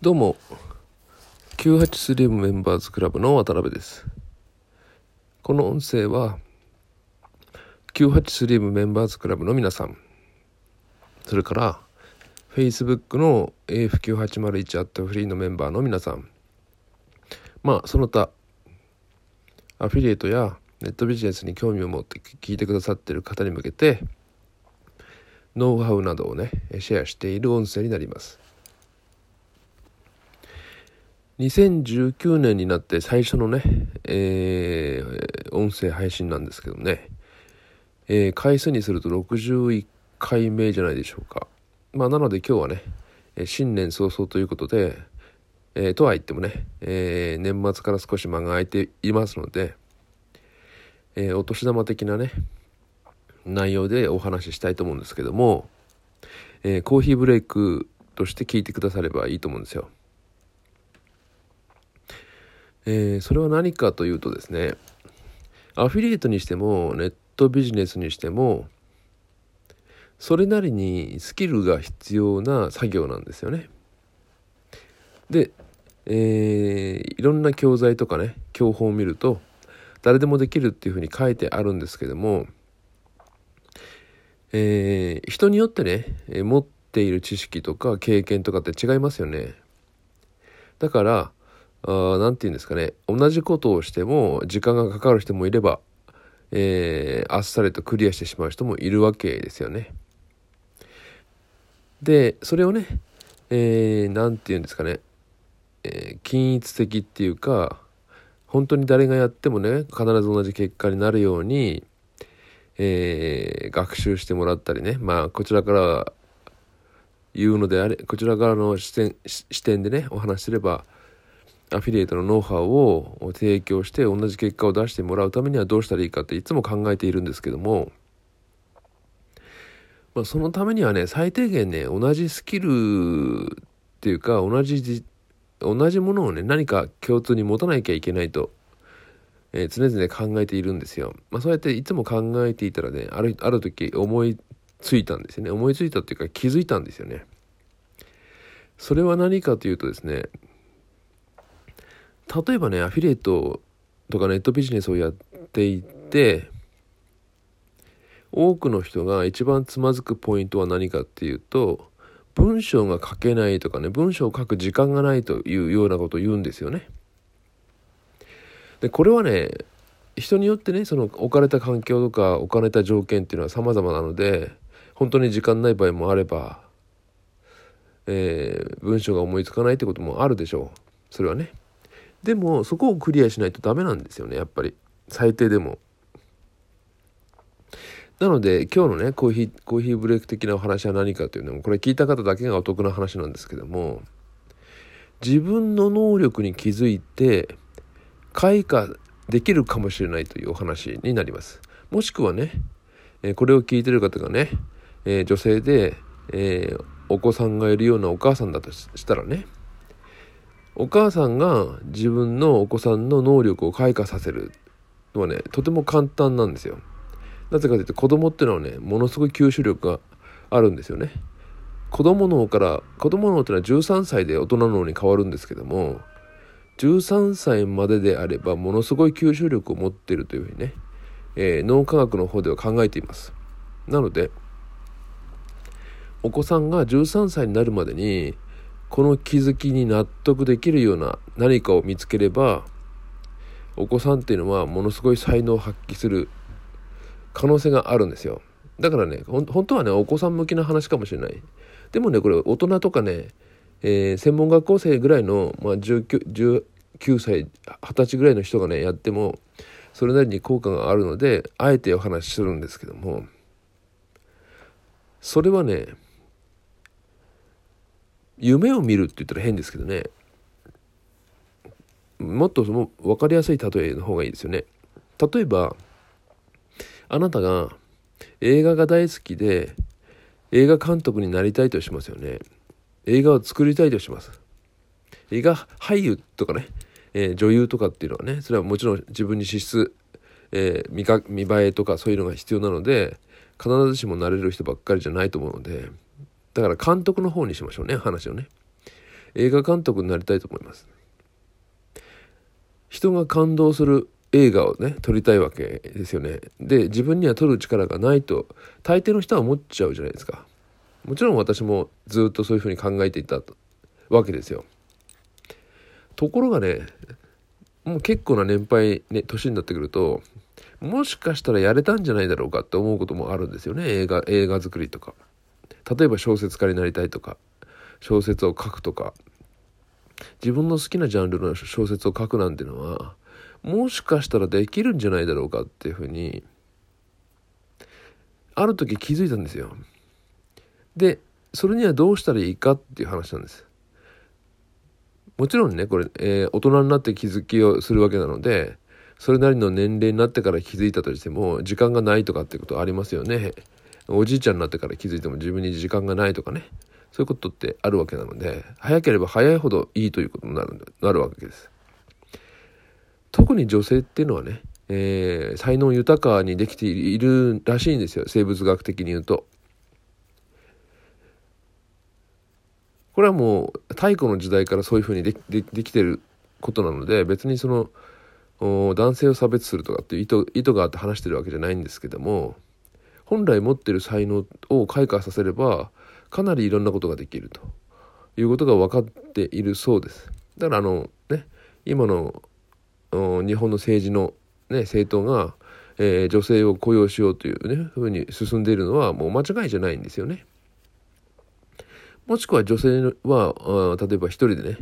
どうも、98スリムメンバーズクラブの渡辺です。この音声は、98スリムメンバーズクラブの皆さん、それから、Facebook の AF9801 アットフリーのメンバーの皆さん、まあ、その他、アフィリエイトやネットビジネスに興味を持って聞いてくださっている方に向けて、ノウハウなどをね、シェアしている音声になります。2019年になって最初のね、えー、音声配信なんですけどね、えー、回数にすると61回目じゃないでしょうか。まあ、なので今日はね、新年早々ということで、えー、とは言ってもね、えー、年末から少し間が空いていますので、えー、お年玉的なね、内容でお話ししたいと思うんですけども、えー、コーヒーブレイクとして聞いてくださればいいと思うんですよ。えー、それは何かというとですねアフィリエイトにしてもネットビジネスにしてもそれなりにスキルが必要な作業なんですよね。で、えー、いろんな教材とかね教本を見ると誰でもできるっていうふうに書いてあるんですけども、えー、人によってね持っている知識とか経験とかって違いますよね。だから何て言うんですかね。同じことをしても時間がかかる人もいれば、えー、あっさりとクリアしてしまう人もいるわけですよね。でそれをね何、えー、て言うんですかね、えー、均一的っていうか本当に誰がやってもね必ず同じ結果になるように、えー、学習してもらったりね。まあこちらから言うのであれこちらからの視点視点でねお話しすればアフィリエイトのノウハウを提供して同じ結果を出してもらうためにはどうしたらいいかっていつも考えているんですけども、まあ、そのためにはね最低限ね同じスキルっていうか同じ同じものをね何か共通に持たなきゃいけないと、えー、常々考えているんですよ。まあ、そうやっていつも考えていたらねあるある時思いついたんですよね思いついたっていうか気づいたんですよね。それは何かというとですね例えばねアフィリエイトとかネットビジネスをやっていて多くの人が一番つまずくポイントは何かっていうと文章が書けないとかね文章を書く時間がないというようなことを言うんですよね。でこれはね人によってねその置かれた環境とか置かれた条件っていうのは様々なので本当に時間ない場合もあれば、えー、文章が思いつかないってこともあるでしょうそれはね。でもそこをクリアしないとダメなんですよねやっぱり最低でも。なので今日のねコーヒーコーヒーブレイク的なお話は何かというのもこれ聞いた方だけがお得な話なんですけども自分の能力に気づいて開花できるかもしれないというお話になります。もしくはね、えこれを聞いてる方がね、え女性で、え、お子さんがいるようなお母さんだとしたらねお母さんが自分のお子さんの能力を開花させるのはねとても簡単なんですよ。なぜかというと子供っていうのはねものすごい吸収力があるんですよね。子供脳から子供脳っていうのは13歳で大人脳に変わるんですけども13歳までであればものすごい吸収力を持っているというふうにね、えー、脳科学の方では考えています。なのでお子さんが13歳になるまでにこの気づきに納得できるような何かを見つければお子さんっていうのはものすごい才能を発揮する可能性があるんですよ。だからね本当はねお子さん向きな話かもしれない。でもねこれ大人とかね、えー、専門学校生ぐらいの、まあ19、19歳20歳ぐらいの人がねやってもそれなりに効果があるのであえてお話しするんですけども。それはね夢を見るって言ったら変ですけどね。もっとその分かりやすい例えの方がいいですよね。例えばあなたが映画が大好きで映画監督になりたいとしますよね。映画を作りたいとします。映画俳優とかね、えー、女優とかっていうのはねそれはもちろん自分に資質、えー、見か見栄えとかそういうのが必要なので必ずしもなれる人ばっかりじゃないと思うのでだから監督の方にしましょうね話をね。映画監督になりたいと思います。人が感動する映画をね撮りたいわけですよね。で自分には撮る力がないと大抵の人は思っちゃうじゃないですか。もちろん私もずっとそういうふうに考えていたわけですよ。ところがねもう結構な年配、ね、年になってくるともしかしたらやれたんじゃないだろうかって思うこともあるんですよね。映画映画作りとか。例えば小説家になりたいとか小説を書くとか自分の好きなジャンルの小説を書くなんてのはもしかしたらできるんじゃないだろうかっていうふうにある時気づいたんですよ。でそれにはどうしたらいいかっていう話なんです。もちろんねこれ、えー、大人になって気づきをするわけなのでそれなりの年齢になってから気づいたとしても時間がないとかってことありますよね。おじいちゃんになってから気づいても自分に時間がないとかねそういうことってあるわけなので早ければ早いほどいいということになるなるわけです。特に女性っていうのはね、えー、才能豊かにできているらしいんですよ生物学的に言うと。これはもう太古の時代からそういうふうにででできてることなので別にその男性を差別するとかっていう意図意図があって話してるわけじゃないんですけども本来持ってる才能を開花させればかなりいろんなことができるということが分かっているそうです。だからあのね今の日本の政治の、ね、政党が、えー、女性を雇用しようというねふうに進んでいるのはもう間違いじゃないんですよね。もしくは女性は例えば一人でね、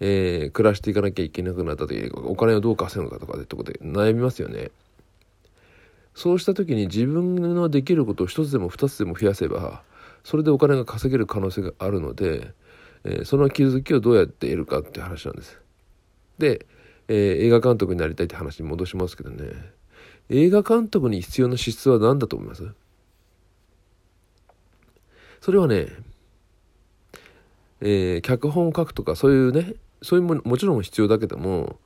えー、暮らしていかなきゃいけなくなった時お金をどう稼ぐのかとかってことで悩みますよね。そうした時に自分のできることを一つでも二つでも増やせばそれでお金が稼げる可能性があるので、えー、その気づきをどうやって得るかって話なんです。で、えー、映画監督になりたいって話に戻しますけどね映画監督に必要な資質は何だと思います？それはね、えー、脚本を書くとかそういうねそういうももちろん必要だけども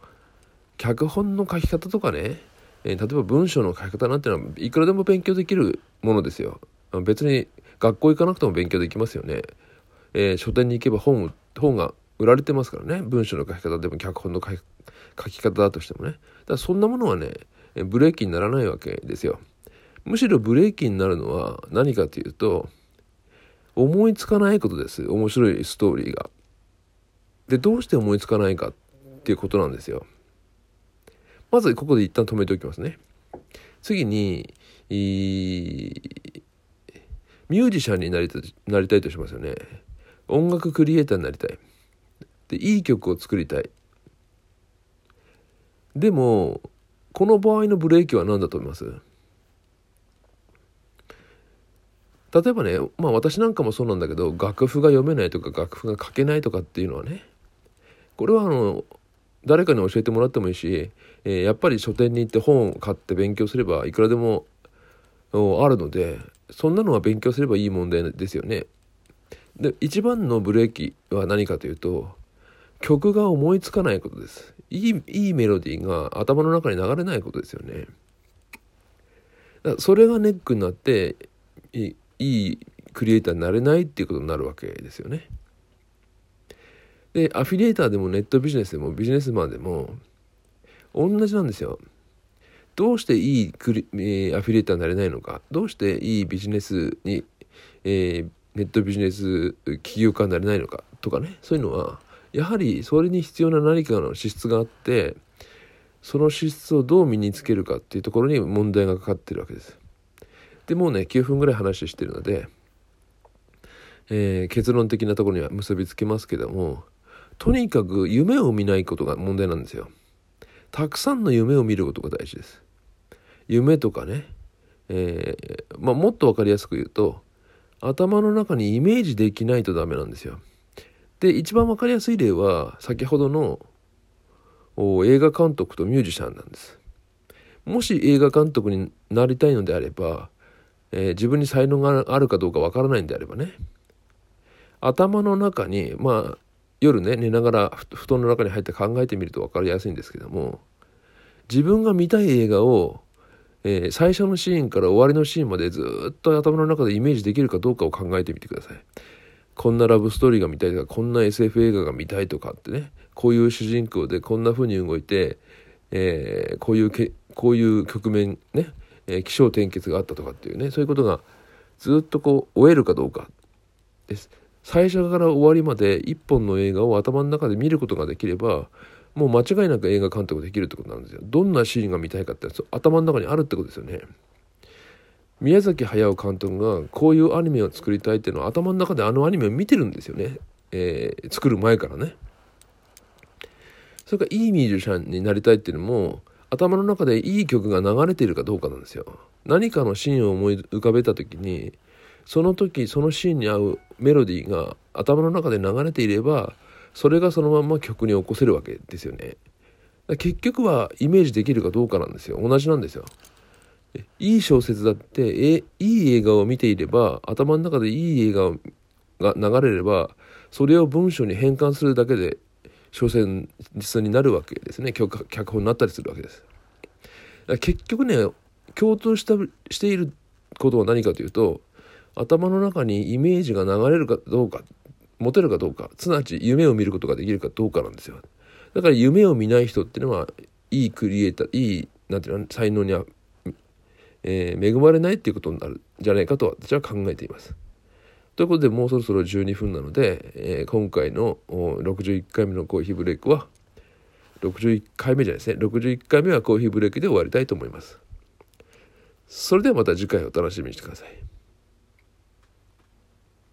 脚本の書き方とかねえー、例えば文章の書き方なんてのはいくらでも勉強できるものですよ。別に学校行かなくても勉強できますよね。えー、書店に行けば本本が売られてますからね。文章の書き方でも脚本の書き書き方だとしてもね。だからそんなものはねブレーキにならないわけですよ。むしろブレーキになるのは何かというと思いつかないことです。面白いストーリーが。でどうして思いつかないかっていうことなんですよ。まずここで一旦止めておきますね。次に、ミュージシャンになりたなりたいとしますよね。音楽クリエイターになりたい。で、いい曲を作りたい。でも、この場合のブレーキは何だと思います？例えばね、まあ私なんかもそうなんだけど、楽譜が読めないとか楽譜が書けないとかっていうのはね、これはあの、誰かに教えてもらってもいいし、えー、やっぱり書店に行って本を買って勉強すればいくらでもあるのでそんなのは勉強すればいい問題ですよね。で一番のブレーキは何かというと曲が思いつかないことです。いいいいメロディーが頭の中に流れないことですよね。それがネックになっていいクリエイターになれないっていうことになるわけですよね。でアフィリエーターでもネットビジネスでもビジネスマンでも同じなんですよ。どうしていいクリ、えー、アフィリエーターになれないのかどうしていいビジネスに、えー、ネットビジネス起業家になれないのかとかねそういうのはやはりそれに必要な何かの資質があってその資質をどう身につけるかっていうところに問題がかかってるわけです。でもうね9分ぐらい話してるので、えー、結論的なところには結びつけますけどもとにかく夢を見ないことが問題なんですよ。たくさんの夢を見ることが大事です。夢とかね、えー、まあ、もっと分かりやすく言うと頭の中にイメージできないとダメなんですよ。で一番分かりやすい例は先ほどの映画監督とミュージシャンなんです。もし映画監督になりたいのであれば、えー、自分に才能があるかどうか分からないんであればね頭の中にまあ夜ね寝ながら布団の中に入って考えてみると分かりやすいんですけども自分が見たい映画を、えー、最初のシーンから終わりのシーンまでずっと頭の中でイメージできるかどうかを考えてみてください。こんなラブストーリーが見たいとかこんな SF 映画が見たいとかってねこういう主人公でこんな風に動いて、えー、こういうけこういう局面ね、えー、気象転結があったとかっていうねそういうことがずっとこう終えるかどうかです最初から終わりまで一本の映画を頭の中で見ることができればもう間違いなく映画監督できるってことなんですよ。どんなシーンが見たいかって頭の中にあるってことですよね。宮崎駿監督がこういうアニメを作りたいっていうのは頭の中であのアニメを見てるんですよね、えー、作る前からね。それからいいミュージシャンになりたいっていうのも頭の中でいい曲が流れているかどうかなんですよ。何かのシーンを思い浮かべた時にその時そのシーンに合うメロディーが頭の中で流れていればそれがそのまま曲に起こせるわけですよね。結局はイメージできるかどうかなんですよ。同じなんですよ。いい小説だってえいい映画を見ていれば頭の中でいい映画が流れればそれを文章に変換するだけで小説になるわけですね。脚本になったりするわけです。結局ね共通したしていることは何かというと頭の中にイメージが流れるかどうか持てるかどうかすなわち夢を見ることができるかどうかなんですよだから夢を見ない人っていうのはいいクリエイターいいなんていうの才能には、えー、恵まれないっていうことになるんじゃないかと私は考えています。ということでもうそろそろ12分なので、えー、今回の61回目のコーヒーブレイクは61回目じゃないですね61回目はコーヒーブレイクで終わりたいと思います。それではまた次回お楽しみにしてください。